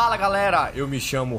Fala galera, eu me chamo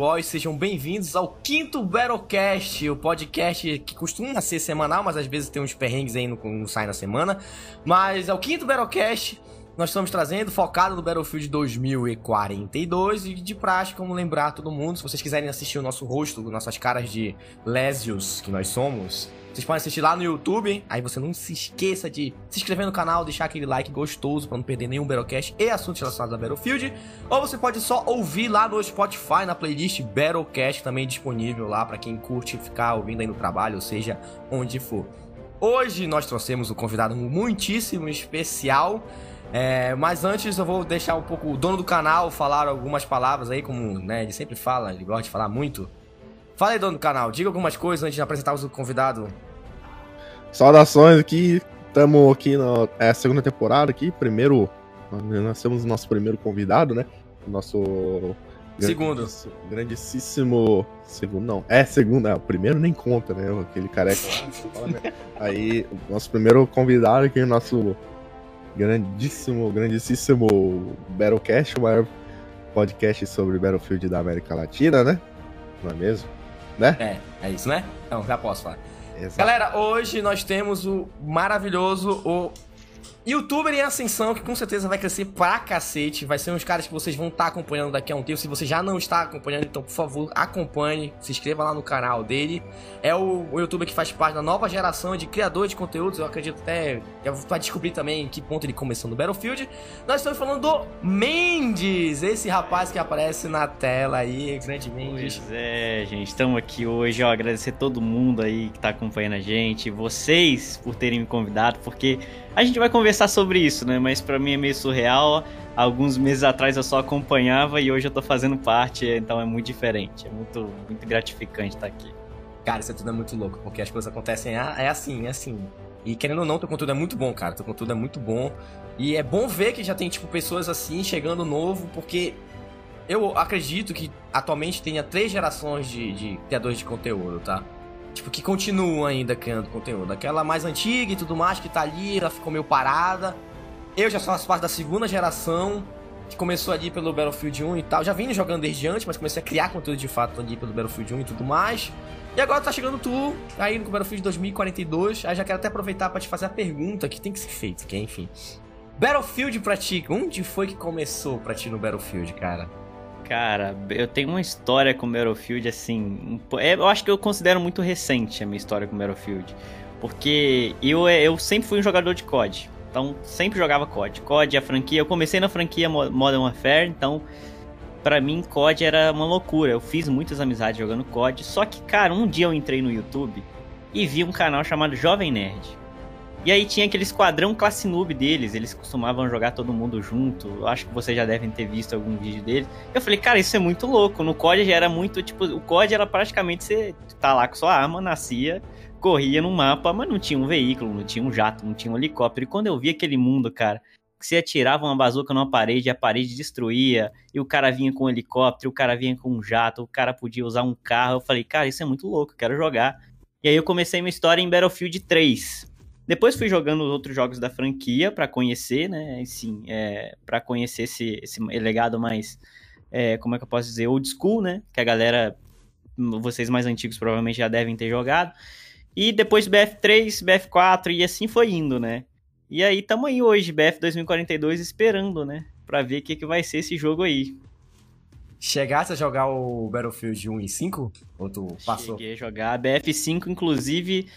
Ó e sejam bem-vindos ao quinto Battlecast, o podcast que costuma ser semanal, mas às vezes tem uns perrengues aí no, não sai na semana. Mas é o quinto Battlecast, nós estamos trazendo focado no Battlefield 2042 e de prática, como lembrar todo mundo, se vocês quiserem assistir o nosso rosto, nossas caras de Lésios que nós somos, vocês podem assistir lá no YouTube, aí você não se esqueça de se inscrever no canal, deixar aquele like gostoso para não perder nenhum Battlecast e assuntos relacionados a Battlefield. Ou você pode só ouvir lá no Spotify, na playlist Battlecast, também disponível lá para quem curte ficar ouvindo aí no trabalho, ou seja, onde for. Hoje nós trouxemos um convidado muitíssimo especial. É, mas antes eu vou deixar um pouco o dono do canal falar algumas palavras aí, como né, ele sempre fala, ele gosta de falar muito. Fala aí, dono do canal, diga algumas coisas antes de apresentarmos o convidado. Saudações aqui, estamos aqui na é, segunda temporada aqui, primeiro, nós temos o nosso primeiro convidado, né? Nosso... Segundo. Grandíssimo... Segundo, não. É, segundo, é, o primeiro nem conta, né? Aquele careca né? Aí, nosso primeiro convidado aqui, nosso grandíssimo, grandíssimo Battlecast, o maior podcast sobre Battlefield da América Latina, né? Não é mesmo? Né? É, é isso, né? Então, já posso falar. Exato. Galera, hoje nós temos o maravilhoso, o Youtuber em ascensão, que com certeza vai crescer pra cacete. Vai ser uns caras que vocês vão estar tá acompanhando daqui a um tempo. Se você já não está acompanhando, então por favor, acompanhe. Se inscreva lá no canal dele. É o, o youtuber que faz parte da nova geração de criadores de conteúdos. Eu acredito até. Eu vou descobrir também em que ponto ele começou no Battlefield. Nós estamos falando do Mendes, esse rapaz que aparece na tela aí, grande Mendes. Pois é, gente. Estamos aqui hoje. Ó, agradecer todo mundo aí que está acompanhando a gente. Vocês por terem me convidado, porque a gente vai conversar sobre isso, né? Mas para mim é meio surreal. Alguns meses atrás eu só acompanhava e hoje eu tô fazendo parte, então é muito diferente. É muito, muito gratificante estar aqui. Cara, isso tudo é muito louco, porque as coisas acontecem é assim, é assim. E querendo ou não, teu conteúdo é muito bom, cara. Teu conteúdo é muito bom. E é bom ver que já tem, tipo, pessoas assim chegando novo, porque eu acredito que atualmente tenha três gerações de, de criadores de conteúdo, tá? Tipo, que continuam ainda criando conteúdo. Aquela mais antiga e tudo mais, que tá ali, ela ficou meio parada. Eu já sou parte da segunda geração, que começou ali pelo Battlefield 1 e tal. Já vim jogando desde antes, mas comecei a criar conteúdo de fato ali pelo Battlefield 1 e tudo mais. E agora tá chegando tu, aí no Battlefield 2042. Aí já quero até aproveitar para te fazer a pergunta que tem que ser feita, que é, enfim. Battlefield pra ti, onde foi que começou pra ti no Battlefield, cara? Cara, eu tenho uma história com Battlefield, assim. É, eu acho que eu considero muito recente a minha história com Battlefield. Porque eu, eu sempre fui um jogador de COD. Então, sempre jogava COD. COD, a franquia. Eu comecei na franquia Modern Warfare, então. Pra mim, COD era uma loucura. Eu fiz muitas amizades jogando COD. Só que, cara, um dia eu entrei no YouTube e vi um canal chamado Jovem Nerd. E aí tinha aquele esquadrão classe noob deles, eles costumavam jogar todo mundo junto. Acho que vocês já devem ter visto algum vídeo deles. Eu falei, cara, isso é muito louco. No COD já era muito, tipo, o COD era praticamente você tá lá com sua arma, nascia, corria no mapa, mas não tinha um veículo, não tinha um jato, não tinha um helicóptero. E quando eu vi aquele mundo, cara, que você atirava uma bazuca numa parede, a parede destruía, e o cara vinha com um helicóptero, o cara vinha com um jato, o cara podia usar um carro. Eu falei, cara, isso é muito louco, quero jogar. E aí eu comecei minha história em Battlefield 3. Depois fui jogando os outros jogos da franquia para conhecer, né? Sim, é, para conhecer esse, esse legado mais, é, como é que eu posso dizer, old school, né? Que a galera, vocês mais antigos provavelmente já devem ter jogado. E depois BF3, BF4 e assim foi indo, né? E aí tamo aí hoje, BF 2042, esperando, né? Pra ver o que, que vai ser esse jogo aí. Chegasse a jogar o Battlefield 1 e 5? Ou tu passou? Cheguei a jogar. BF5, inclusive,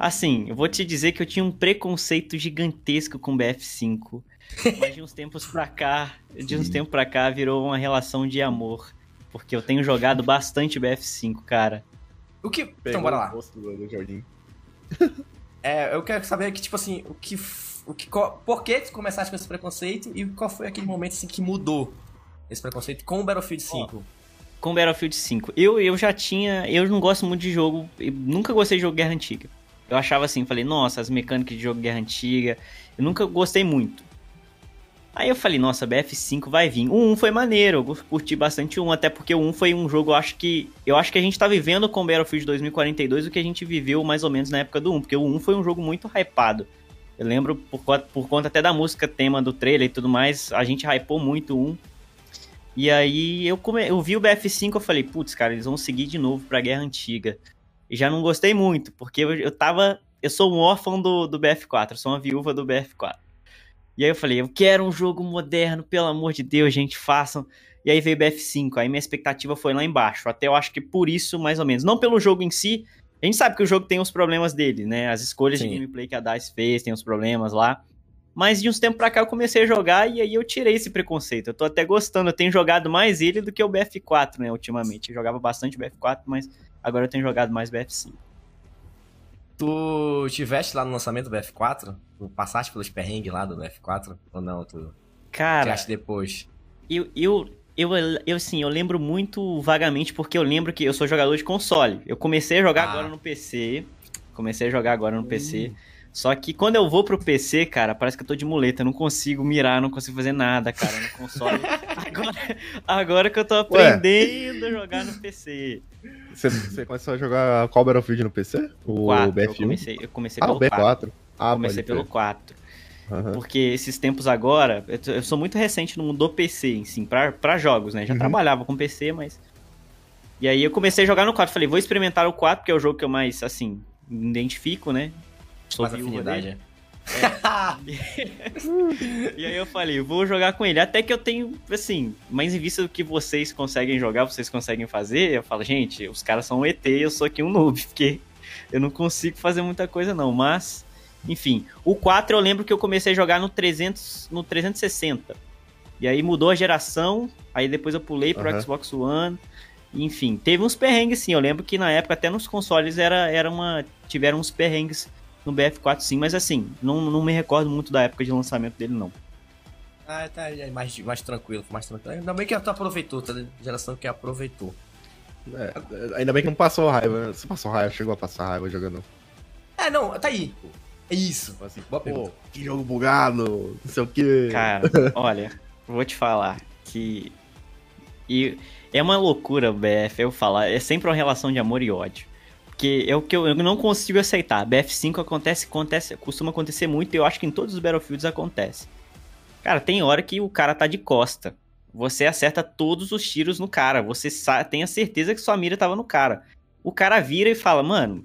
Assim, eu vou te dizer que eu tinha um preconceito gigantesco com BF5. Mas de uns tempos pra cá, de uns tempos pra cá, virou uma relação de amor. Porque eu tenho jogado bastante BF5, cara. O que. Pegou então, bora lá. Do jardim. é, eu quero saber que, tipo assim, o que. O que por que tu começaste com esse preconceito e qual foi aquele momento assim que mudou esse preconceito com o Battlefield 5? Oh, com o Battlefield 5. Eu, eu já tinha. Eu não gosto muito de jogo. nunca gostei de jogo Guerra Antiga. Eu achava assim, falei, nossa, as mecânicas de jogo Guerra Antiga, eu nunca gostei muito. Aí eu falei, nossa, BF5 vai vir. O 1 foi maneiro, eu curti bastante o 1, até porque o 1 foi um jogo, eu acho que. Eu acho que a gente tá vivendo com Battlefield 2042 o que a gente viveu mais ou menos na época do 1, porque o 1 foi um jogo muito hypado. Eu lembro, por, por conta até da música tema do trailer e tudo mais, a gente hypou muito o 1. E aí eu, come... eu vi o BF5 eu falei, putz, cara, eles vão seguir de novo pra Guerra Antiga. E já não gostei muito, porque eu, eu tava. Eu sou um órfão do, do BF4, eu sou uma viúva do BF4. E aí eu falei, eu quero um jogo moderno, pelo amor de Deus, gente, façam. E aí veio o BF5, aí minha expectativa foi lá embaixo. Até eu acho que por isso, mais ou menos. Não pelo jogo em si. A gente sabe que o jogo tem os problemas dele, né? As escolhas Sim. de gameplay que a DICE fez tem os problemas lá. Mas de uns tempos pra cá eu comecei a jogar e aí eu tirei esse preconceito. Eu tô até gostando. Eu tenho jogado mais ele do que o BF4, né, ultimamente. Eu jogava bastante o BF4, mas agora eu tenho jogado mais BF5. Tu tiveste lá no lançamento do BF4? Tu passaste pelos perrengues lá do BF4? Ou não? Tu Cara. Tiraste depois? Eu, eu, eu, eu, assim, eu lembro muito vagamente porque eu lembro que eu sou jogador de console. Eu comecei a jogar ah. agora no PC. Comecei a jogar agora no PC. Só que quando eu vou pro PC, cara, parece que eu tô de muleta. Eu não consigo mirar, não consigo fazer nada, cara, no console. agora, agora que eu tô aprendendo Ué. a jogar no PC. Você, você começou a jogar qual Battlefield no PC? O 4, BF1? Eu comecei, eu comecei ah, pelo o B4. 4. Ah, comecei pelo 4. Uhum. Porque esses tempos agora, eu, eu, sou muito recente no mundo do PC, em si, pra, pra jogos, né? Já uhum. trabalhava com PC, mas. E aí eu comecei a jogar no 4. Falei, vou experimentar o 4, que é o jogo que eu mais, assim, identifico, né? Sou mais afinidade. É. e aí eu falei, vou jogar com ele. Até que eu tenho, assim, mais em vista do que vocês conseguem jogar, vocês conseguem fazer, eu falo, gente, os caras são um ET, eu sou aqui um noob, porque eu não consigo fazer muita coisa não, mas enfim, o 4 eu lembro que eu comecei a jogar no 300, no 360. E aí mudou a geração, aí depois eu pulei pro uhum. Xbox One. Enfim, teve uns perrengues sim. Eu lembro que na época até nos consoles era, era uma tiveram uns perrengues no BF4 sim, mas assim, não, não me recordo muito da época de lançamento dele não. Ah, tá é mais, mais tranquilo, mais tranquilo. Ainda bem que tu aproveitou, tá? Geração que aproveitou. É, ainda bem que não passou raiva. Você passou raiva, chegou a passar raiva jogando. É, não, tá aí. É isso. Assim, Pô, que jogo bugado, não sei o que. Cara, olha, vou te falar que. E é uma loucura o BF eu falar. É sempre uma relação de amor e ódio. Porque é o que eu, eu não consigo aceitar. BF5 acontece, acontece, costuma acontecer muito e eu acho que em todos os Battlefields acontece. Cara, tem hora que o cara tá de costa. Você acerta todos os tiros no cara. Você tem a certeza que sua mira tava no cara. O cara vira e fala, mano,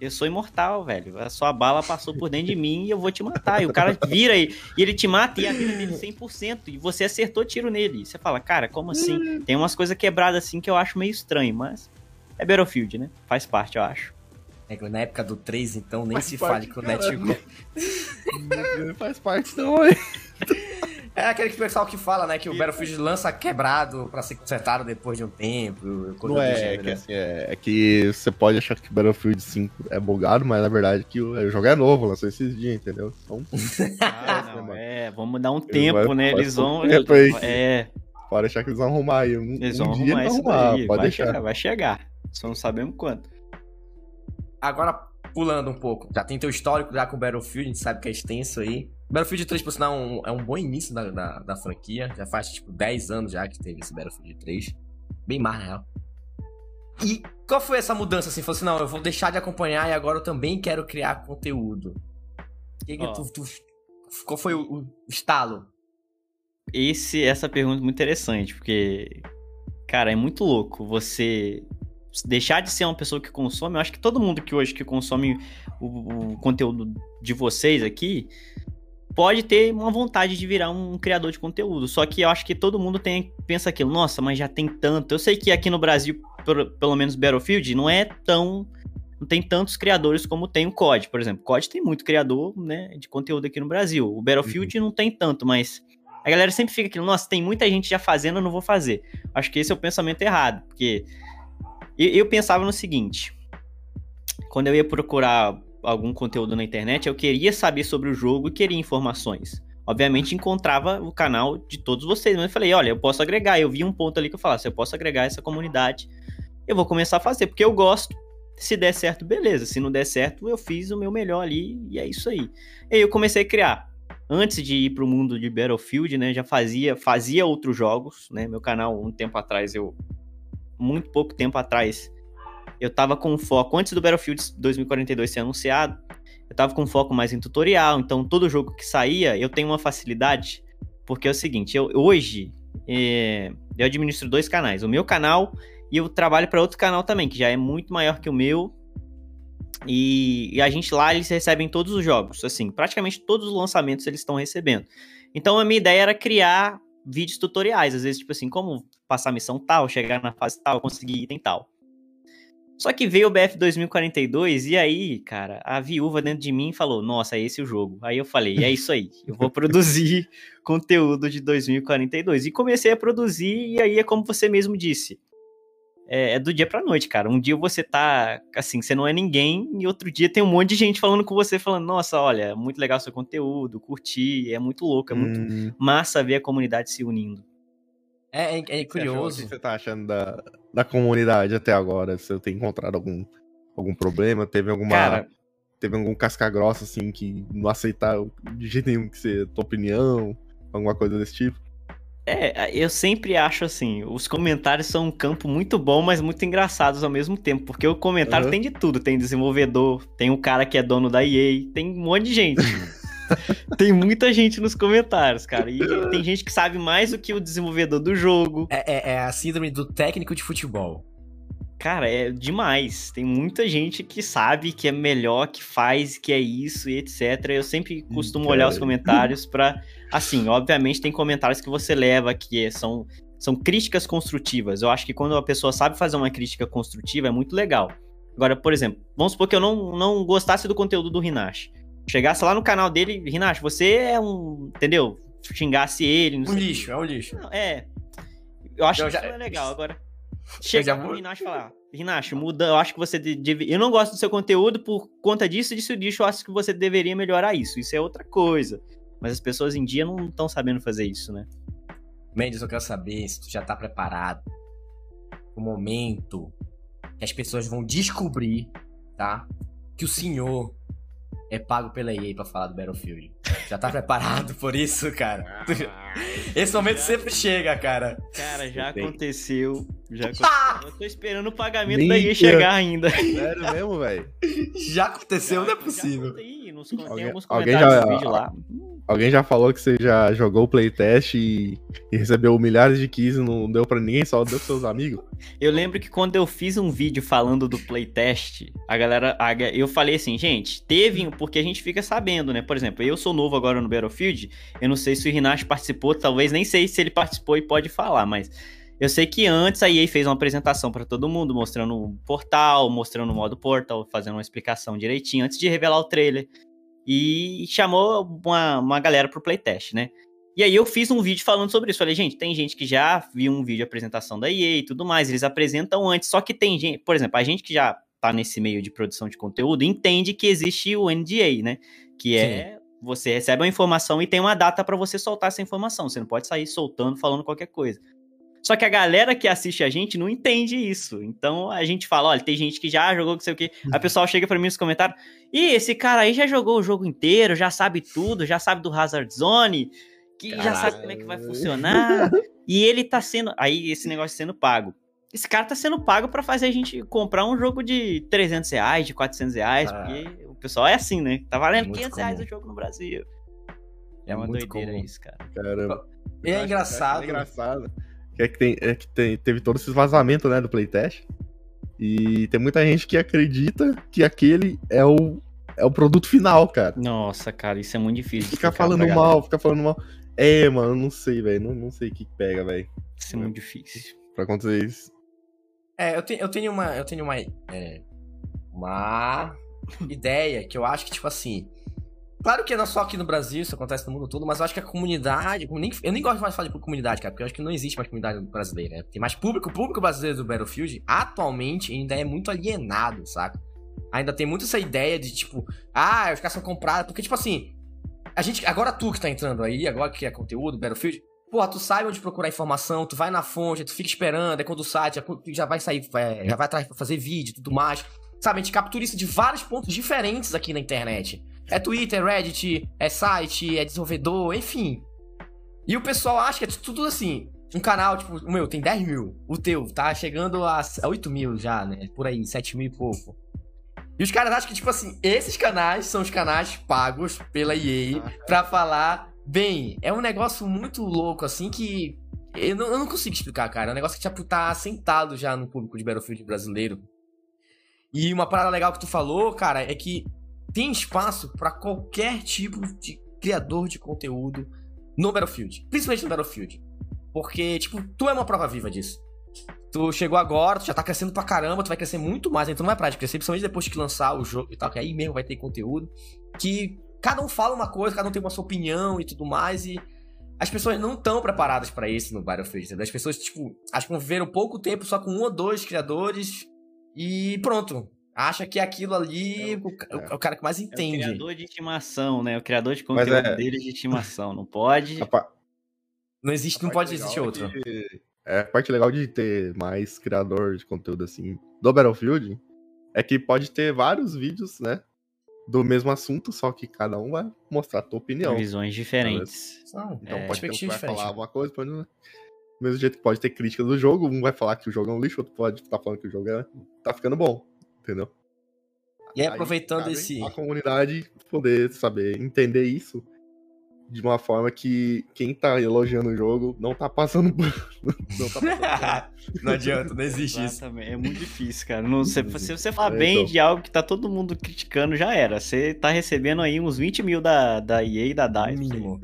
eu sou imortal, velho. A sua bala passou por dentro de mim e eu vou te matar. E o cara vira e, e ele te mata e a vida dele 100%. E você acertou tiro nele. E você fala, cara, como assim? Tem umas coisas quebradas assim que eu acho meio estranho, mas é Battlefield, né? Faz parte, eu acho. É, na época do 3, então, nem Faz se fale que o Net... Faz parte não, hein? É aquele pessoal que fala, né, que o Battlefield lança quebrado pra ser consertado depois de um tempo. Não é, é, que, assim, é, é, que você pode achar que o Battlefield 5 é bugado, mas na verdade que o, o jogo é novo, lançou esses dias, entendeu? Então, ah, não, é, vamos dar um tempo, vai, né? Eles vão. Aí, é. Pode deixar que eles vão arrumar aí. Um, eles vão um arrumar isso arrumar, daí. Pode vai deixar. Chegar, vai chegar. Só não sabemos quanto. Agora, pulando um pouco, já tem teu histórico já com o Battlefield, a gente sabe que é extenso aí. Battlefield 3, por sinal, é um, é um bom início da, da, da, franquia. Já faz, tipo, 10 anos já que teve esse Battlefield 3. Bem mais, na real. E qual foi essa mudança, assim? Falou assim, não, eu vou deixar de acompanhar e agora eu também quero criar conteúdo. Que que oh. tu, tu, qual foi o, o estalo? Esse, essa pergunta é muito interessante, porque, cara, é muito louco você deixar de ser uma pessoa que consome. Eu acho que todo mundo que hoje que consome o, o conteúdo de vocês aqui pode ter uma vontade de virar um criador de conteúdo. Só que eu acho que todo mundo tem, pensa aquilo, nossa, mas já tem tanto. Eu sei que aqui no Brasil, pelo menos Battlefield, não é tão. Não tem tantos criadores como tem o COD, por exemplo. O COD tem muito criador né, de conteúdo aqui no Brasil. O Battlefield uhum. não tem tanto, mas a galera sempre fica aquilo, nossa, tem muita gente já fazendo, eu não vou fazer. Acho que esse é o pensamento errado, porque eu, eu pensava no seguinte: quando eu ia procurar algum conteúdo na internet, eu queria saber sobre o jogo e queria informações. Obviamente encontrava o canal de todos vocês, mas eu falei, olha, eu posso agregar. Eu vi um ponto ali que eu falasse, eu posso agregar essa comunidade. Eu vou começar a fazer, porque eu gosto. Se der certo, beleza. Se não der certo, eu fiz o meu melhor ali e é isso aí. E aí eu comecei a criar. Antes de ir para o mundo de Battlefield, né, já fazia fazia outros jogos, né? Meu canal um tempo atrás eu muito pouco tempo atrás eu tava com foco, antes do Battlefield 2042 ser anunciado, eu tava com foco mais em tutorial, então todo jogo que saía, eu tenho uma facilidade, porque é o seguinte, eu, hoje, é, Eu administro dois canais, o meu canal e eu trabalho para outro canal também, que já é muito maior que o meu. E, e, a gente lá, eles recebem todos os jogos, assim, praticamente todos os lançamentos eles estão recebendo. Então a minha ideia era criar vídeos tutoriais, às vezes, tipo assim, como passar missão tal, chegar na fase tal, conseguir item tal. Só que veio o BF 2042 e aí, cara, a viúva dentro de mim falou: Nossa, é esse o jogo. Aí eu falei: É isso aí, eu vou produzir conteúdo de 2042. E comecei a produzir, e aí é como você mesmo disse: é, é do dia pra noite, cara. Um dia você tá, assim, você não é ninguém, e outro dia tem um monte de gente falando com você, falando: Nossa, olha, muito legal seu conteúdo, curti, é muito louco, é muito hum. massa ver a comunidade se unindo. É, é, é curioso. O que você tá achando da, da comunidade até agora? Você tem encontrado algum, algum problema? Teve alguma. Cara, teve algum casca grossa, assim, que não aceitaram de jeito nenhum que você, tua opinião? Alguma coisa desse tipo? É, eu sempre acho assim, os comentários são um campo muito bom, mas muito engraçados ao mesmo tempo, porque o comentário uhum. tem de tudo, tem desenvolvedor, tem o cara que é dono da EA, tem um monte de gente. tem muita gente nos comentários, cara. E tem gente que sabe mais do que o desenvolvedor do jogo. É, é, é a síndrome do técnico de futebol. Cara, é demais. Tem muita gente que sabe que é melhor, que faz, que é isso e etc. Eu sempre costumo olhar os comentários para, assim, obviamente tem comentários que você leva que são são críticas construtivas. Eu acho que quando a pessoa sabe fazer uma crítica construtiva é muito legal. Agora, por exemplo, vamos supor que eu não, não gostasse do conteúdo do Rinash chegasse lá no canal dele, Rinacho, você é um. Entendeu? Xingasse ele. um lixo, é um lixo. Não, é. Eu acho eu que já... isso é legal. Agora, chegar vou... no Rinacho e falar: Rinacho, muda. Eu acho que você. Deve... Eu não gosto do seu conteúdo por conta disso, disso, disso. Eu acho que você deveria melhorar isso. Isso é outra coisa. Mas as pessoas em dia não estão sabendo fazer isso, né? Mendes, eu quero saber se tu já tá preparado o momento que as pessoas vão descobrir, tá? Que o senhor é pago pela EA pra falar do Battlefield. Já tá preparado por isso, cara? Esse momento sempre chega, cara. Cara, já aconteceu. Já aconteceu. Eu tô esperando o pagamento Mentira. da EA chegar ainda. Sério mesmo, velho? Já aconteceu, já, não é possível. Já nos, alguém, alguém já, vídeo lá. Alguém já falou que você já jogou o playtest e, e recebeu milhares de keys e não deu para ninguém, só deu pros seus amigos? Eu lembro que quando eu fiz um vídeo falando do playtest, a galera. A, eu falei assim, gente, teve. Porque a gente fica sabendo, né? Por exemplo, eu sou novo agora no Battlefield. Eu não sei se o Rinash participou, talvez nem sei se ele participou e pode falar, mas. Eu sei que antes a EA fez uma apresentação para todo mundo, mostrando o portal, mostrando o modo portal, fazendo uma explicação direitinho, antes de revelar o trailer e chamou uma, uma galera pro playtest, né? E aí eu fiz um vídeo falando sobre isso. Falei, gente, tem gente que já viu um vídeo de apresentação da EA e tudo mais, eles apresentam antes, só que tem gente, por exemplo, a gente que já tá nesse meio de produção de conteúdo entende que existe o NDA, né? Que é. Você recebe uma informação e tem uma data para você soltar essa informação. Você não pode sair soltando, falando qualquer coisa. Só que a galera que assiste a gente não entende isso. Então a gente fala, olha, tem gente que já jogou, não sei o quê. A uhum. pessoa chega para mim nos comentários, e esse cara aí já jogou o jogo inteiro, já sabe tudo, já sabe do Hazard Zone, que Caralho. já sabe como é que vai funcionar. e ele tá sendo, aí esse negócio sendo pago. Esse cara tá sendo pago para fazer a gente comprar um jogo de 300 reais, de 400 reais, ah. porque o pessoal é assim, né? Tá valendo é 500 comum. reais o jogo no Brasil. É, é uma doideira comum. isso, cara. Caramba. E é engraçado. É engraçado que é que, tem, é que tem, teve todo esse vazamento, né, do playtest. E tem muita gente que acredita que aquele é o, é o produto final, cara. Nossa, cara, isso é muito difícil. Fica falando mal, fica falando mal. É, mano, não sei, velho. Não, não sei o que pega, velho. Isso é muito difícil. Pra acontecer isso. É, eu, te, eu tenho uma. Eu tenho uma. É, uma ideia que eu acho que, tipo assim. Claro que não é só aqui no Brasil, isso acontece no mundo todo, mas eu acho que a comunidade. Eu nem gosto mais de falar de comunidade, cara, porque eu acho que não existe mais comunidade brasileira. Né? Tem mais público. O público brasileiro do Battlefield atualmente ainda é muito alienado, saca? Ainda tem muito essa ideia de tipo, ah, os caras são comprados. Porque, tipo assim, a gente. Agora tu que tá entrando aí, agora que é conteúdo, Battlefield. Pô, tu sabe onde procurar informação, tu vai na fonte, tu fica esperando, é quando o site já, vai sair, vai, já vai atrás pra fazer vídeo e tudo mais. Sabe, a gente captura isso de vários pontos diferentes aqui na internet. É Twitter, Reddit, é site, é desenvolvedor, enfim. E o pessoal acha que é tudo assim. Um canal, tipo, o meu tem 10 mil. O teu tá chegando a 8 mil já, né? Por aí, 7 mil e pouco. E os caras acham que, tipo assim, esses canais são os canais pagos pela EA pra falar. Bem, é um negócio muito louco, assim, que Eu não, eu não consigo explicar, cara. É um negócio que tipo, tá sentado já no público de Battlefield brasileiro. E uma parada legal que tu falou, cara, é que tem espaço para qualquer tipo de criador de conteúdo no Battlefield. Principalmente no Battlefield. Porque, tipo, tu é uma prova viva disso. Tu chegou agora, tu já tá crescendo pra caramba, tu vai crescer muito mais, então não vai parar de crescer, principalmente depois que lançar o jogo e tal, que aí mesmo vai ter conteúdo. Que cada um fala uma coisa, cada um tem uma sua opinião e tudo mais, e as pessoas não estão preparadas para isso no Battlefield, entendeu? As pessoas, tipo, acho que viveram pouco tempo só com um ou dois criadores e pronto. Acha que aquilo ali é o, é o, cara que mais entende. É o criador de estimação, né? O criador de conteúdo é... dele de estimação. Não pode. Não existe, não pode existir outro. De... É, a parte legal de ter mais criador de conteúdo assim do Battlefield é que pode ter vários vídeos, né? Do mesmo assunto, só que cada um vai mostrar a tua opinião. Visões diferentes. Não, então é, pode ter um que vai falar uma coisa, pode... Do mesmo jeito que pode ter crítica do jogo, um vai falar que o jogo é um lixo, outro pode estar tá falando que o jogo é... tá ficando bom, entendeu? E aí, aproveitando aí, esse. A comunidade poder saber entender isso de uma forma que quem tá elogiando o jogo não tá passando não, tá passando não adianta, não existe Exatamente. isso. É muito difícil, cara. Não, se, se você falar é, bem então. de algo que tá todo mundo criticando, já era. Você tá recebendo aí uns 20 mil da, da EA e da DICE. O mínimo.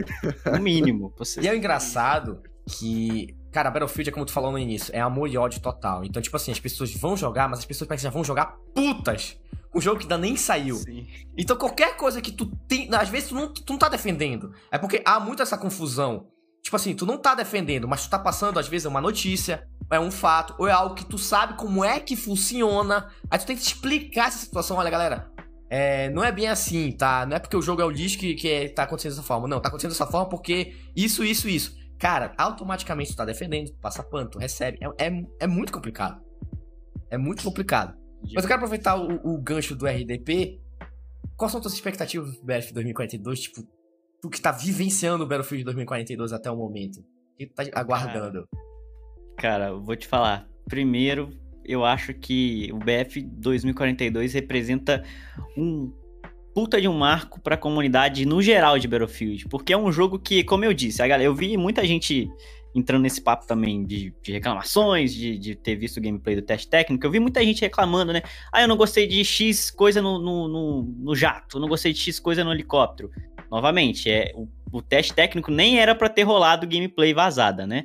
O mínimo. Você... E é engraçado que Cara, Battlefield é como tu falou no início, é amor e ódio total. Então, tipo assim, as pessoas vão jogar, mas as pessoas parecem que já vão jogar putas um jogo que ainda nem saiu. Sim. Então qualquer coisa que tu tem. Às vezes tu não, tu não tá defendendo. É porque há muito essa confusão. Tipo assim, tu não tá defendendo, mas tu tá passando, às vezes, é uma notícia, é um fato, ou é algo que tu sabe como é que funciona. Aí tu tem que explicar essa situação. Olha, galera, é, não é bem assim, tá? Não é porque o jogo é o lixo que, que é, tá acontecendo dessa forma. Não, tá acontecendo dessa forma porque isso, isso, isso. Cara, automaticamente tu tá defendendo, tu passa pano, tu recebe. É, é, é muito complicado. É muito complicado. Mas eu quero aproveitar o, o gancho do RDP. Quais são as tuas expectativas do Battlefield 2042? Tipo, tu que tá vivenciando o Battlefield 2042 até o momento. O que tu tá aguardando? Cara, cara vou te falar. Primeiro, eu acho que o BF 2042 representa um puta de um marco para a comunidade no geral de Battlefield, porque é um jogo que, como eu disse, a galera, eu vi muita gente entrando nesse papo também de, de reclamações, de, de, ter visto o gameplay do teste técnico, eu vi muita gente reclamando, né? Ah, eu não gostei de X coisa no, no, no, no jato, eu não gostei de X coisa no helicóptero. Novamente, é, o, o teste técnico nem era para ter rolado gameplay vazada, né?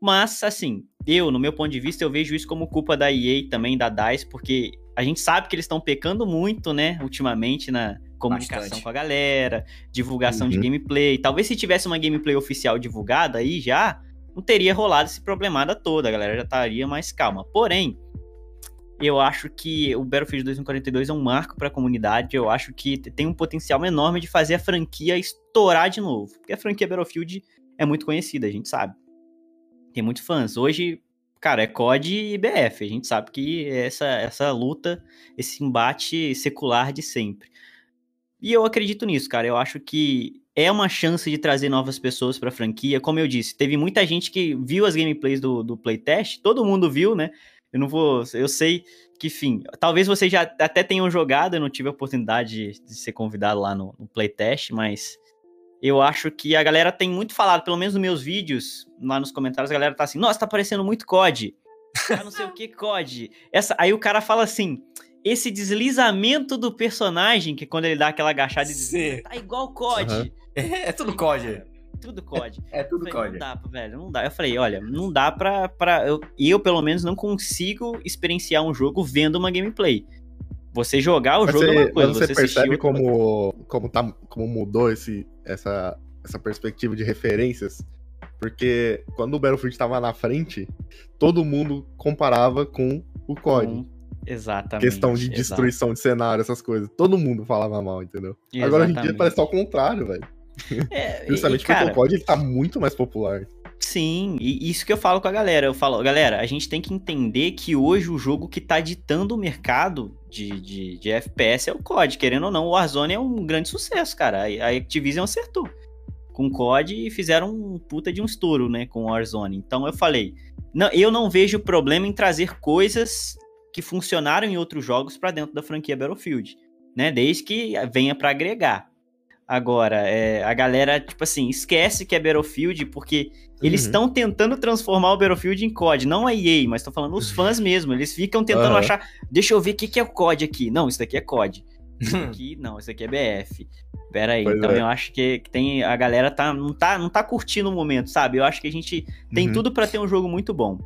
Mas, assim, eu, no meu ponto de vista, eu vejo isso como culpa da EA também, da DICE, porque a gente sabe que eles estão pecando muito, né, ultimamente na comunicação Bastante. com a galera, divulgação uhum. de gameplay. Talvez se tivesse uma gameplay oficial divulgada aí já, não teria rolado esse problemada toda, a galera já estaria mais calma. Porém, eu acho que o Battlefield 2042 é um marco para a comunidade. Eu acho que tem um potencial enorme de fazer a franquia estourar de novo. Porque a franquia Battlefield é muito conhecida, a gente sabe. Tem muitos fãs. Hoje, cara, é COD e BF. A gente sabe que essa, essa luta, esse embate secular de sempre. E eu acredito nisso, cara. Eu acho que é uma chance de trazer novas pessoas para a franquia. Como eu disse, teve muita gente que viu as gameplays do, do playtest, todo mundo viu, né? Eu não vou. Eu sei que, enfim, talvez vocês já até tenham jogado, eu não tive a oportunidade de, de ser convidado lá no, no, playtest, mas eu acho que a galera tem muito falado, pelo menos nos meus vídeos, lá nos comentários, a galera tá assim, nossa, tá parecendo muito COD. Ah, não sei o que COD. Essa, aí o cara fala assim, esse deslizamento do personagem, que quando ele dá aquela agachada e tá igual COD. Uhum. É, é tudo COD. Tudo COD. É, é tudo falei, COD. Não dá, velho, não dá. Eu falei, olha, não dá pra. pra eu, eu, pelo menos, não consigo experienciar um jogo vendo uma gameplay. Você jogar o mas jogo você, é uma coisa. Você, você percebe como, como, tá, como mudou esse, essa, essa perspectiva de referências? Porque quando o Battlefield estava na frente, todo mundo comparava com o COD. Com Exatamente. Questão de destruição de cenário, essas coisas. Todo mundo falava mal, entendeu? Exatamente. Agora hoje em dia parece ao contrário, velho. É, Justamente e, cara, porque o COD ele tá muito mais popular. Sim, e isso que eu falo com a galera. Eu falo, galera, a gente tem que entender que hoje o jogo que tá ditando o mercado de, de, de FPS é o COD. Querendo ou não, o Warzone é um grande sucesso, cara. A Activision acertou com o COD e fizeram um puta de um estouro, né, com o Warzone. Então eu falei, não, eu não vejo problema em trazer coisas que funcionaram em outros jogos para dentro da franquia Battlefield, né? Desde que venha para agregar. Agora, é, a galera, tipo assim, esquece que é Battlefield porque eles Uhum. estão tentando transformar o Battlefield em COD. Não a EA, mas tô falando os fãs mesmo. Eles ficam tentando Aham. achar. Deixa eu ver o que, que é o COD aqui. Não, isso daqui é COD. Isso aqui, não, isso aqui é BF. Pera aí. Pois então é. eu acho que, que tem. A galera tá, não, tá, não tá curtindo o momento, sabe? Eu acho que a gente tem Uhum. tudo pra ter um jogo muito bom.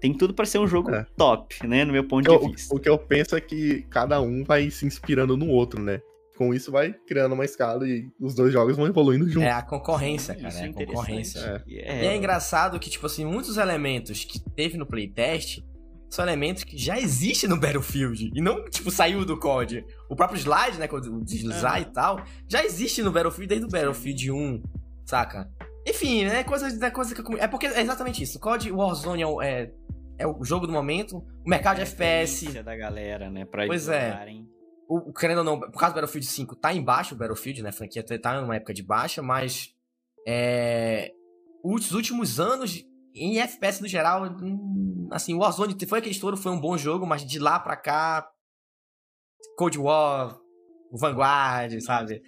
Tem tudo pra ser um jogo É. top, né? No meu ponto Eu- de vista. o que eu penso é que cada um vai se inspirando no outro, né? Com isso vai criando uma escala e os dois jogos vão evoluindo juntos. É a concorrência, cara. Isso É a interessante. concorrência. E E é engraçado que, tipo assim, muitos elementos que teve no playtest são elementos que já existem no Battlefield. E não, tipo, saiu do COD. O próprio slide, né? quando O deslizar Aham. e tal, já existe no Battlefield desde o Battlefield 1, saca? Enfim, né? Coisa, é coisa que eu... É porque é exatamente isso. O COD Warzone é o, é, é o jogo do momento. O mercado de FPS. Da galera, né? Pra Pois eles é. jogarem. O, querendo ou não, por causa do Battlefield 5, tá embaixo o Battlefield, né? A franquia tá- tá numa época de baixa, mas. É. Os últimos anos, em FPS no geral, hum, assim, o Warzone foi aquele estouro, foi um bom jogo, mas de lá pra cá. Cold War, o Vanguard, sabe?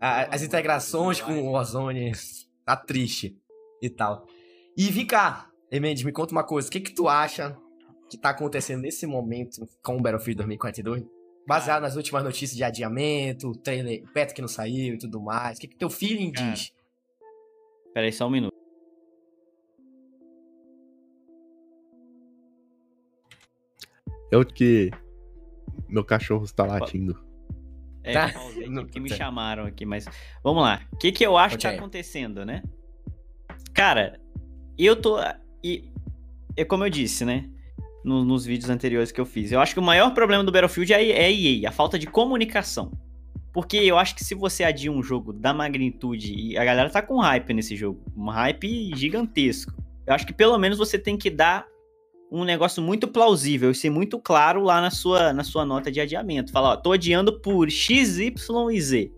As integrações com o Warzone tá triste e tal. E vem cá, Emendes, me conta uma coisa, o que que tu acha que tá acontecendo nesse momento com o Battlefield 2042? Baseado nas últimas notícias de adiamento, o trailer, o beta que não saiu e tudo mais. O que, que teu feeling Cara. diz? Pera aí só um minuto. Eu que. Meu cachorro está latindo. É, Tá. eu pausei aqui Não, porque me tá. chamaram aqui, mas vamos lá. O que, que eu acho que Ok. tá acontecendo, né? Cara, eu tô. E, é como eu disse, né? No- nos vídeos anteriores que eu fiz. Eu acho que o maior problema do Battlefield é, é a EA, a falta de comunicação. Porque eu acho que se você adia um jogo da magnitude, e a galera tá com hype nesse jogo, um hype gigantesco. Eu acho que pelo menos você tem que dar um negócio muito plausível e ser muito claro lá na sua, na sua nota de adiamento. Falar, ó, tô adiando por X, Y e Z.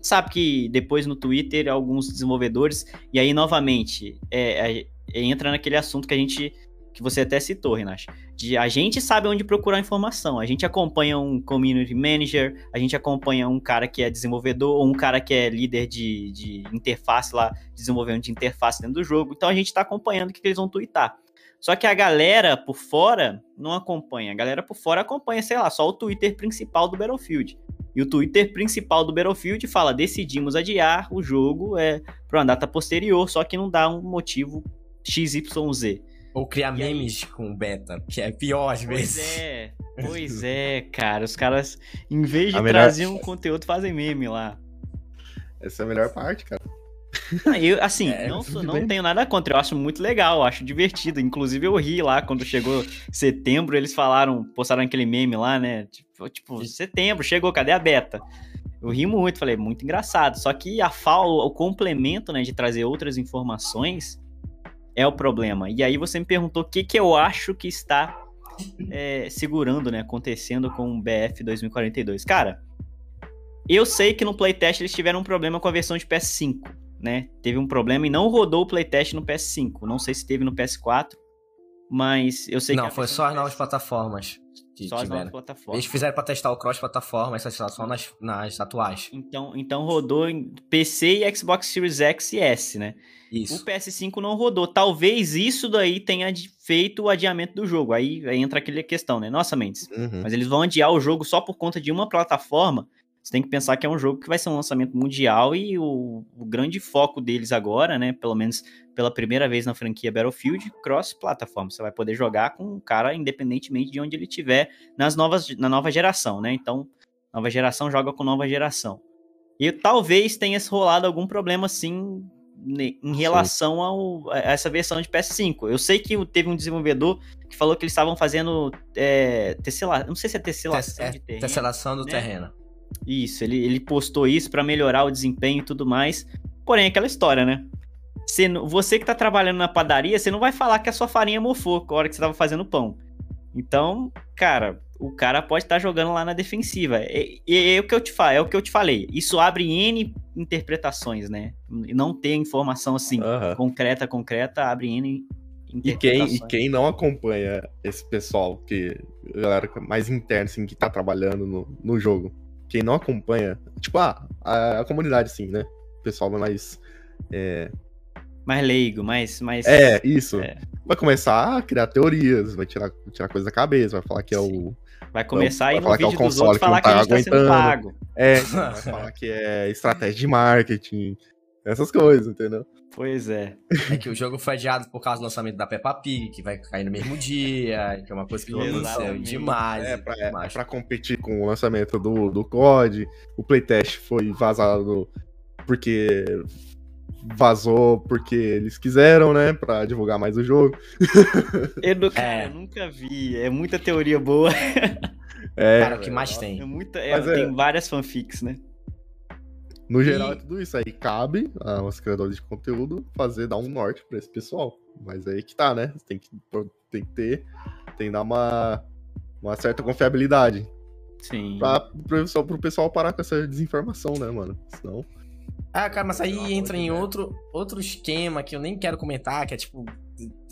Sabe que depois no Twitter alguns desenvolvedores, e aí novamente, é, é, entra naquele assunto que a gente, que você até citou, Renato, de a gente sabe onde procurar informação, a gente acompanha um community manager, a gente acompanha um cara que é desenvolvedor, ou um cara que é líder de, de interface lá, desenvolvendo de interface dentro do jogo, então a gente tá acompanhando o que, que eles vão twittar. Só que a galera por fora não acompanha. A galera por fora acompanha, sei lá, só o Twitter principal do Battlefield. E o Twitter principal do Battlefield fala: decidimos adiar o jogo é, para uma data posterior, só que não dá um motivo XYZ. Ou criar E aí? memes com beta, que é pior às Pois vezes. é, pois é, cara. Os caras, em vez de A melhor- trazer um conteúdo, fazem meme lá. Essa é a melhor parte, cara. Ah, Eu, assim, É, não, não bem. tenho nada contra, eu acho muito legal, eu acho divertido. Inclusive, eu ri lá quando chegou setembro, eles falaram, postaram aquele meme lá, né? Tipo, tipo, setembro, chegou, cadê a beta? Eu ri muito, falei, muito engraçado. Só que a fal, o complemento, né, de trazer outras informações é o problema. E aí você me perguntou o que, que eu acho que está é, segurando, né, acontecendo com o BF 2042. Cara, eu sei que no playtest eles tiveram um problema com a versão de PS5 né? Teve um problema e não rodou o playtest no PS5. Não sei se teve no PS4, mas eu sei que Não, foi só do as novas PS5 plataformas que Só as novas tiveram. plataformas. Eles fizeram pra testar o cross-plataforma, essa está só nas, nas atuais. Então, então rodou em PC e Xbox Series X e S, né? Isso. O PS5 não rodou. Talvez isso daí tenha feito o adiamento do jogo. Aí, aí entra aquela questão, né? Nossa, Mendes, Uhum. mas eles vão adiar o jogo só por conta de uma plataforma. Você tem que pensar que é um jogo que vai ser um lançamento mundial e o, o grande foco deles agora, né? Pelo menos pela primeira vez na franquia Battlefield, cross-plataforma. Você vai poder jogar com o cara independentemente de onde ele estiver nas novas, na nova geração, né? Então, nova geração joga com nova geração. E talvez tenha rolado algum problema ne- em relação ao, a essa versão de PS5. Eu sei que teve um desenvolvedor que falou que eles estavam fazendo é, não sei se é tesselação Tes- é, de terreno. Do né? terreno. Isso, ele, ele postou isso pra melhorar o desempenho e tudo mais. Porém, aquela história, né? Você, você que tá trabalhando na padaria, você não vai falar que a sua farinha mofou na hora que você tava fazendo pão. Então, cara, o cara pode estar jogando lá na defensiva. É, é- é o que eu te falo, é o que eu te falei. Isso abre N interpretações, né? Não ter informação assim concreta, concreta, abre N E quem, interpretações. e quem não acompanha esse pessoal, que a galera mais interna, assim, que tá trabalhando no, no jogo, quem não acompanha, tipo, ah, a, a comunidade, sim, né? O pessoal mais. É, Mais leigo, mais. mais... é isso. É. Vai começar a criar teorias, vai tirar, tirar coisa da cabeça, vai falar que é o. Vai começar a ir vai no falar que é o vídeo dos outros que não falar que tá a gente tá sendo aguentando. pago. É, vai falar que é estratégia de marketing, essas coisas, entendeu? Pois é. É que o jogo foi adiado por causa do lançamento da Peppa Pig, que vai cair no mesmo dia, que é uma coisa que aconteceu Exatamente. demais. É, pra, é, demais. pra competir com o lançamento do, do COD. O playtest foi vazado porque vazou porque eles quiseram, né? Pra divulgar mais o jogo. Eu, É. eu nunca vi. É muita teoria boa. É, Cara, o que mais É tem? muita. é, é- Tem várias fanfics, né? No geral E- é tudo isso. Aí cabe aos criadores de conteúdo fazer, dar um norte pra esse pessoal. Mas aí que tá, né? Tem que, tem que ter. Tem que dar uma, uma certa confiabilidade. Sim. Pra, pro, pessoal, pro pessoal parar com essa desinformação, né, mano? Senão. Ah, cara, mas aí entra em Deus. outro, outro esquema que eu nem quero comentar, que é tipo.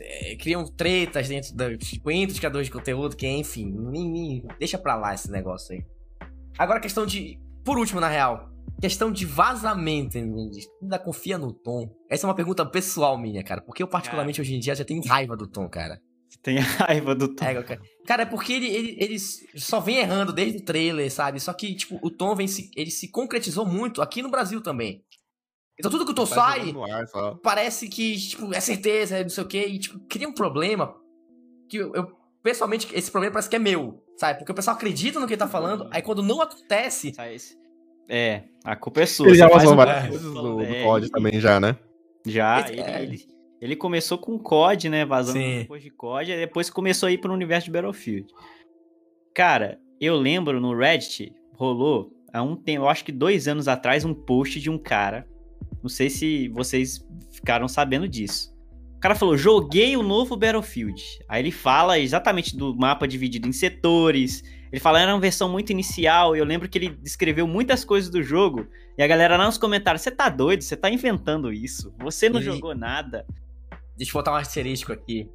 é, criam tretas dentro da. Tipo, entre os criadores de conteúdo, que enfim. nem- nem- deixa pra lá esse negócio aí. Agora a questão de. Por último, na real. Questão de vazamento? Ainda confia no Tom? Essa é uma pergunta pessoal minha, cara. Porque eu, particularmente, hoje em dia, já tenho raiva do Tom, cara. Tem a raiva do Tom. É, cara. Cara, é porque ele, ele, ele só vem errando desde o trailer, sabe? Só que, tipo, o Tom vem se, ele se concretizou muito aqui no Brasil também. Então tudo que o Tom Tá sai, ar, parece que, tipo, é certeza, é não sei o quê, e, tipo, cria um problema que eu, eu, pessoalmente, esse problema parece que é meu, sabe? Porque o pessoal acredita no que ele tá falando, aí quando não acontece, Sai esse- É, a culpa é sua. Ele já um- várias coisas do, do é, COD também já, né? Já, ele, é. ele, ele começou com COD, né? Vazando Sim. depois de COD, e depois começou a ir pro universo de Battlefield. Cara, eu lembro no Reddit, rolou há um tempo, eu acho que dois anos atrás, um post de um cara. Não sei se vocês ficaram sabendo disso. O cara falou: joguei o novo Battlefield. Aí ele fala exatamente do mapa dividido em setores. Ele fala, era uma versão muito inicial. Eu lembro que ele descreveu muitas coisas do jogo. E a galera lá nos comentários: você tá doido? Você tá inventando isso? Você não jogou nada. Deixa eu botar um asterisco aqui.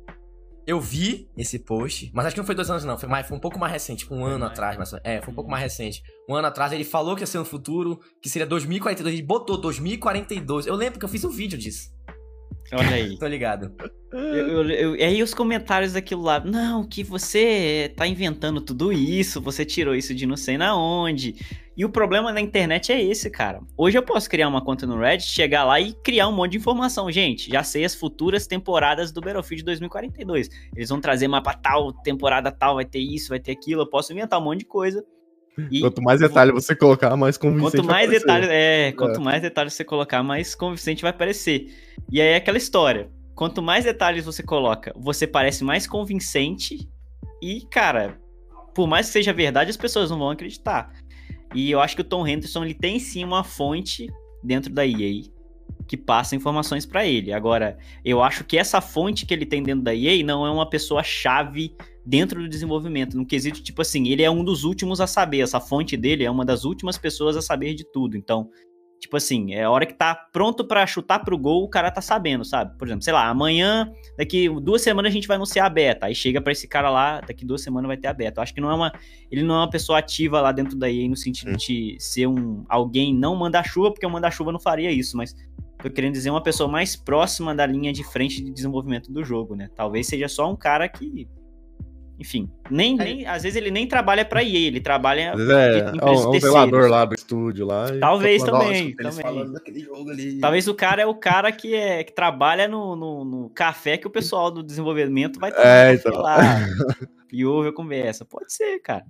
Eu vi esse post, mas acho que não foi dois anos, não. Foi, mais, foi um pouco mais recente, tipo um ano mais? atrás. Mas, é, foi um pouco mais recente. Um ano atrás ele falou que ia ser no futuro, que seria 2042. Ele botou 2042. Eu lembro que eu fiz um vídeo disso. Olha aí. Tô ligado. E aí os comentários daquilo lá, não, que você tá inventando tudo isso, você tirou isso de não sei na onde. E o problema na internet é esse, cara. Hoje eu posso criar uma conta no Reddit, chegar lá e criar um monte de informação. Gente, já sei as futuras temporadas do Battlefield 2042. Eles vão trazer mapa tal, temporada tal, vai ter isso, vai ter aquilo. Eu posso inventar um monte de coisa. E Quanto mais detalhe você colocar, mais convincente Quanto mais vai parecer. detalhes, é, quanto mais detalhes você colocar, mais convincente vai parecer. E aí é aquela história. Quanto mais detalhes você coloca, você parece mais convincente e, cara, por mais que seja verdade, as pessoas não vão acreditar. E eu acho que o Tom Henderson ele tem sim uma fonte dentro da EA que passa informações pra ele. Agora, eu acho que essa fonte que ele tem dentro da EA não é uma pessoa chave dentro do desenvolvimento, no quesito tipo assim, ele é um dos últimos a saber, essa fonte dele é uma das últimas pessoas a saber de tudo. Então, tipo assim, é a hora que tá pronto pra chutar pro gol, o cara tá sabendo, sabe? Por exemplo, sei lá, amanhã, daqui duas semanas a gente vai anunciar a beta. Aí chega pra esse cara lá, daqui duas semanas vai ter a beta. Eu acho que não é uma, ele não é uma pessoa ativa lá dentro da EA no sentido Hum. de ser um alguém não manda-chuva, porque o manda-chuva não faria isso, mas tô querendo dizer uma pessoa mais próxima da linha de frente de desenvolvimento do jogo, né? Talvez seja só um cara que enfim, nem, É. nem às vezes ele nem trabalha pra EA, ele trabalha é, de é um, é um zelador lá do estúdio lá. Talvez também, "Ó, escuta eles também. falando daquele jogo ali. Talvez o cara é o cara que, é, que trabalha no, no, no café que o pessoal do desenvolvimento vai tomar É, então. lá e ouve a conversa. Pode ser, cara.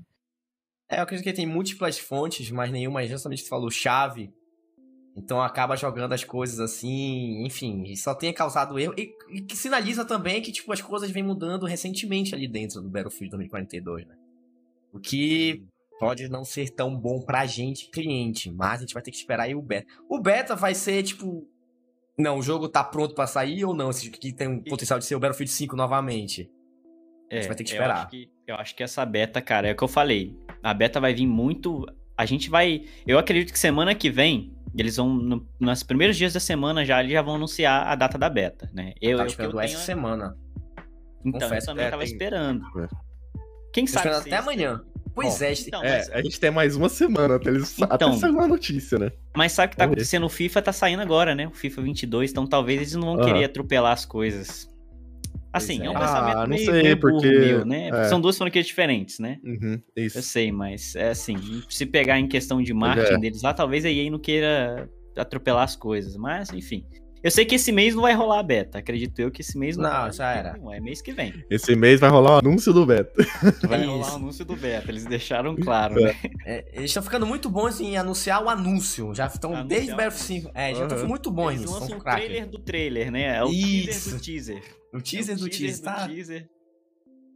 É, eu acredito que tem múltiplas fontes, mas nenhuma justamente você falou, chave. Então acaba jogando as coisas assim, enfim, e só tenha causado erro. E, e que sinaliza também que, tipo, as coisas vêm mudando recentemente ali dentro do Battlefield 2042, né? O que pode não ser tão bom pra gente, cliente, mas a gente vai ter que esperar aí o beta. O beta vai ser, tipo. Não, o jogo tá pronto pra sair ou não? Esse que tem um potencial de ser o Battlefield 5 novamente. É, vai ter que Eu esperar. acho que, eu acho que essa beta, cara, é o que eu falei. A beta vai vir muito. A gente vai. Eu acredito que semana que vem. Eles vão, no, nos primeiros dias da semana já, eles já vão anunciar a data da beta, né? Eu, Tá eu, que eu esperando tenho- essa semana. Então, confesso, eu também é, tava tem- esperando. É. Quem Tô sabe esperando se até amanhã. Pois é, Então, É, mas, a gente tem mais uma semana até eles Então. até sair uma notícia, né? mas sabe o que tá acontecendo? O FIFA tá saindo agora, né? O FIFA 22, então talvez eles não vão Aham. querer atropelar as coisas. Assim, é um é. pensamento Ah, não meio, sei, meio burro porque- meu, né? é. São duas franquias diferentes, né? Uhum, isso. Eu sei, mas é assim, se pegar em questão de Pois marketing é. deles lá, talvez a EA não queira atropelar as coisas, mas enfim. Eu sei que esse mês não vai rolar a beta, acredito eu que esse mês não, Não, vai. já era. Não, é mês que vem. Esse mês vai rolar o anúncio do beta. Vai Isso. rolar o anúncio do beta, eles deixaram claro, né? É, eles estão ficando muito bons em anunciar o anúncio. Já estão Anunciar desde o Battlefield 5. É, já estão Aham. muito bons Eles lançam São um craque. trailer do trailer, né? É o Isso. teaser do teaser. O teaser É o do teaser, tá? do teaser.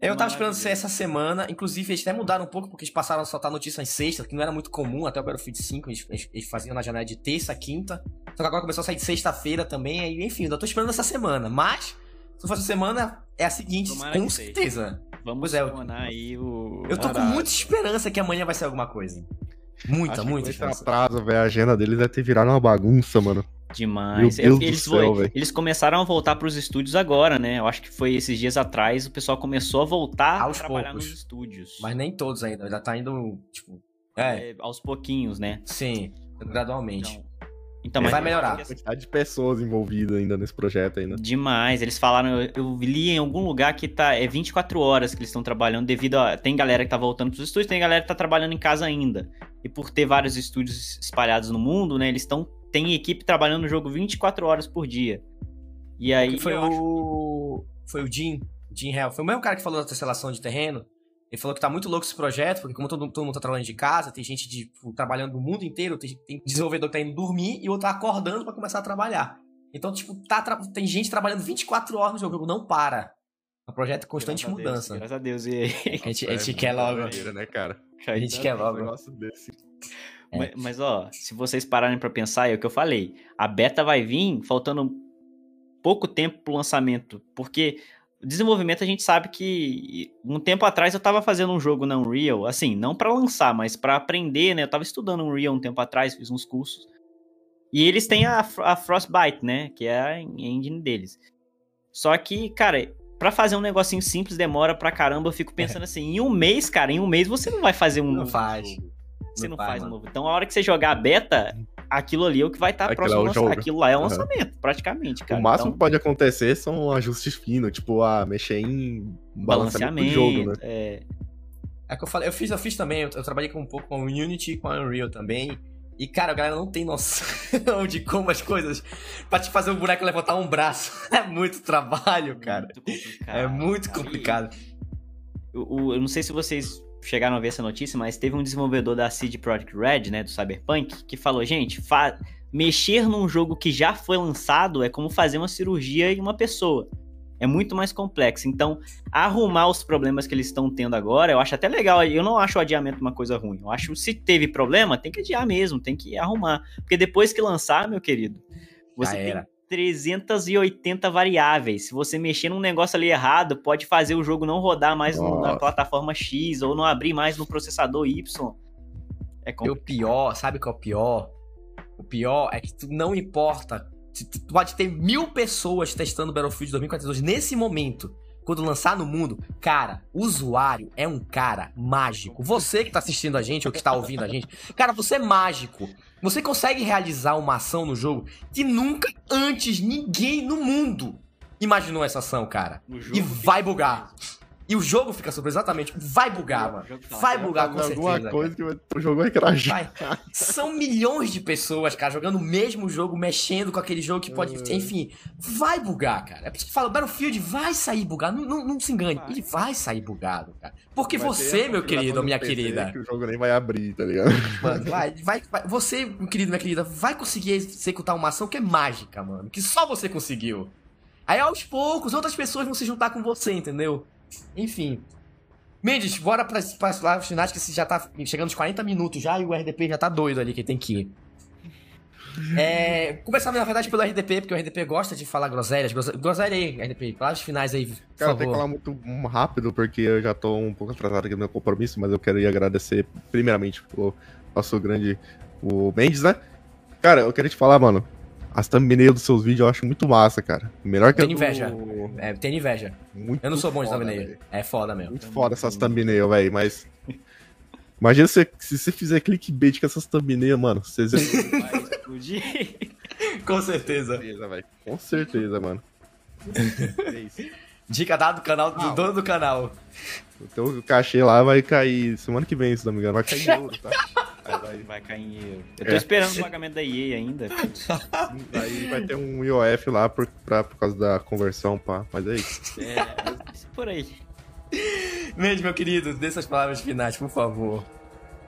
Eu tava esperando ser essa semana. Inclusive, eles até mudaram um pouco, porque eles passaram a soltar notícias em sexta, que não era muito comum até o Battlefield 5. Eles, eles- eles faziam na janela de terça, quinta. Só que agora começou a sair de sexta-feira também. Aí, enfim, ainda tô esperando essa semana. Mas, se for essa semana, é a seguinte, Tomara com que seja. certeza. Vamos é, eu- aí o... Eu tô com muita esperança que amanhã vai ser alguma coisa. Muita, Acho muita esse esperança. atraso, velho, a agenda deles deve ter virado uma bagunça, mano. Demais. Meu Deus do eles, céu, eles começaram a voltar pros estúdios agora, né? Eu acho que foi esses dias atrás, o pessoal começou a voltar Aos a trabalhar poucos. nos estúdios. Mas nem todos ainda. Já tá indo, tipo. É, É, aos pouquinhos, né? sim. Gradualmente. Então, então Vai mas- melhorar. A quantidade de pessoas envolvidas ainda nesse projeto ainda. Demais. Eles falaram, eu, eu li em algum lugar que tá, é 24 horas que eles estão trabalhando devido a. Tem galera que tá voltando pros estúdios, tem galera que tá trabalhando em casa ainda. E por ter vários estúdios espalhados no mundo, né? Eles estão. Tem equipe trabalhando no jogo 24 horas por dia. E aí. foi eu o. Foi o Jim. Jim Hell. Foi o mesmo cara que falou da tesselação de terreno. Ele falou que tá muito louco esse projeto, porque como todo, todo mundo tá trabalhando de casa, tem gente de, tipo, trabalhando no mundo inteiro, tem, tem desenvolvedor que tá indo dormir e outro tá acordando pra começar a trabalhar. Então, tipo, tá, tem gente trabalhando 24 horas no jogo, o jogo não para. É um projeto em constante Graças a Deus, mudança. graças a Deus. E aí, A gente, a gente É, quer logo. doideira, né, cara? A gente quer Um logo. negócio desse. É. Mas, mas, ó, se vocês pararem pra pensar, é o que eu falei. A beta vai vir faltando pouco tempo pro lançamento, porque desenvolvimento a gente sabe que um tempo atrás eu tava fazendo um jogo na Unreal, assim, não pra lançar, mas pra aprender, né? Eu tava estudando Unreal um tempo atrás, fiz uns cursos. E eles têm a, a Frostbite, né, que é a engine deles. Só que, cara, pra fazer um negocinho simples demora pra caramba, eu fico pensando assim, em um mês, cara, em um mês você não vai fazer um Não faz. Você Não não, faz, um mano. novo. Então, a hora que você jogar a beta, aquilo ali é o que vai estar Aquilo próximo é. Aquilo lá é o lançamento, praticamente, cara. o máximo Então, que pode acontecer são ajustes finos, tipo, ah, mexer em balanceamento do balanceamento. jogo, né? é, É que eu falei, eu fiz, eu fiz também, eu, eu trabalhei com um pouco com o Unity e com a Unreal também. E, cara, a galera não tem noção de como as coisas. Pra te fazer um boneco levantar um braço. É muito trabalho, cara. muito. É muito complicado. O- eu não sei se vocês chegaram a ver essa notícia, mas teve um desenvolvedor da CD Projekt Red, né, do Cyberpunk, que falou, gente, fa- mexer num jogo que já foi lançado é como fazer uma cirurgia em uma pessoa. É muito mais complexo. Então, arrumar os problemas que eles estão tendo agora, eu acho até legal. Eu não acho o adiamento uma coisa ruim. Eu acho se teve problema, tem que adiar mesmo, tem que arrumar. Porque depois que lançar, meu querido, você tem. 380 variáveis. Se você mexer num negócio ali errado, pode fazer o jogo não rodar mais no- na plataforma X ou não abrir mais no processador Y. É E o pior, sabe o que é o pior? O pior é que tu não importa. Tu, tu pode ter mil pessoas testando Battlefield 2042 nesse momento. Quando lançar no mundo, cara, o usuário é um cara mágico. Você que tá assistindo a gente ou que tá ouvindo a gente, cara, você é mágico. Você consegue realizar uma ação no jogo que nunca antes ninguém no mundo imaginou essa ação, cara. E vai bugar. E o jogo fica surpreso, exatamente. Vai bugar, mano. Tá- Vai bugar com certeza. alguma cara. coisa que vai- o jogo vai crajar. Vai. São milhões de pessoas, cara, jogando o mesmo jogo, mexendo com aquele jogo que pode. É. Enfim, vai bugar, cara. É por isso que fala, Battlefield vai sair bugado. Não, não, não se engane, Vai. ele vai sair bugado, cara. Porque Vai você, meu querido ou minha querida. Que o jogo nem vai abrir, tá ligado? Mano, vai, vai, vai- Você, meu querido, minha querida, vai conseguir executar uma ação que é mágica, mano. Que só você conseguiu. Aí aos poucos, outras pessoas vão se juntar com você, entendeu? Enfim. Mendes, bora para as lives finais, que você já tá chegando nos 40 minutos já e o RDP já tá doido ali que tem que ir. É, começar, na verdade, pelo RDP, porque o RDP gosta de falar groselhas. Groselha, aí, RDP, palavras finais aí, Cara, tem que falar muito rápido, porque eu já tô um pouco atrasado aqui no meu compromisso, mas eu quero ir agradecer, primeiramente, o nosso grande, o Mendes, né? Cara, eu queria te falar, mano, as thumbnails dos seus vídeos eu acho muito massa, cara. Melhor que a Tenho do- inveja. É, tem inveja. Muito Eu não sou bom de thumbnail. velho. É foda mesmo. Muito foda essas thumbnails, velho, mas... Imagina se, se você fizer clickbait com essas thumbnails, mano. Vocês Vai explodir. Com certeza. certeza, velho. Com certeza, mano. É isso. Dica dada do canal, do Ah, dono do canal. Então o cachê lá vai cair semana que vem, se não me engano. Vai cair em euro, tá? Vai, Vai cair em euro. Eu tô É. esperando o pagamento da EA ainda. aí vai ter um IOF lá por, pra, por causa da conversão, pá. Mas é isso. É, por aí. Mendes, meu querido, dê suas palavras finais, por favor.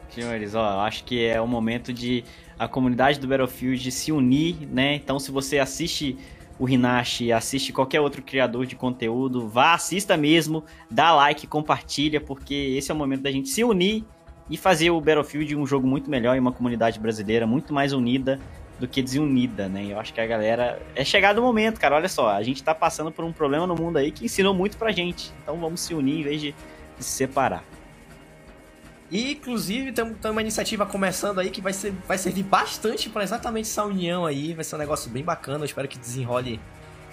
Senhores, ó, eu acho que é o momento de a comunidade do Battlefield se unir, né? Então, se você assiste o Rinashi, assiste qualquer outro criador de conteúdo, vá, assista mesmo, dá like, compartilha, porque esse é o momento da gente se unir e fazer o Battlefield um jogo muito melhor e uma comunidade brasileira muito mais unida do que desunida, né? Eu acho que a galera. É chegado o momento, cara. Olha só, a gente tá passando por um problema no mundo aí que ensinou muito pra gente. Então vamos se unir em vez de se separar. E, inclusive, tem, uma iniciativa começando aí que vai, ser, vai servir bastante pra exatamente essa união aí. Vai ser um negócio bem bacana. Eu espero que desenrole.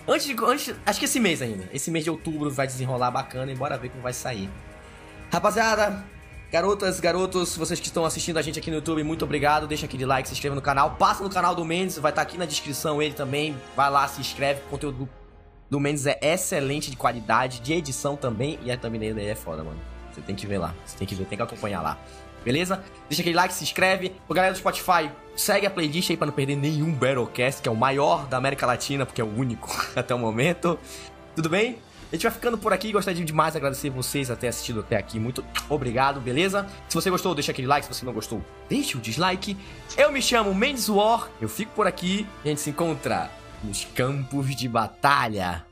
Antes de. Antes, acho que esse mês ainda. Esse mês de outubro vai desenrolar bacana e bora ver como vai sair. Rapaziada, garotas, garotos, vocês que estão assistindo a gente aqui no YouTube, muito obrigado. Deixa aquele like, se inscreva no canal. Passa no canal do Mendes, vai estar aqui na descrição ele também. Vai lá, se inscreve. O conteúdo do, Mendes é excelente de qualidade, de edição também. E a thumbnail dele é foda, mano. Você tem que ver lá. Você tem que ver, tem que acompanhar lá. Beleza? Deixa aquele like, se inscreve. O galera do Spotify, segue a playlist aí pra não perder nenhum Battlecast, que é o maior da América Latina, porque é o único até o momento. Tudo bem? A gente vai ficando por aqui. Gostaria demais de agradecer vocês a ter assistido até aqui. Muito obrigado, beleza? Se você gostou, deixa aquele like. Se você não gostou, deixa o dislike. Eu me chamo Mendes War. Eu fico por aqui. A gente se encontra nos campos de batalha.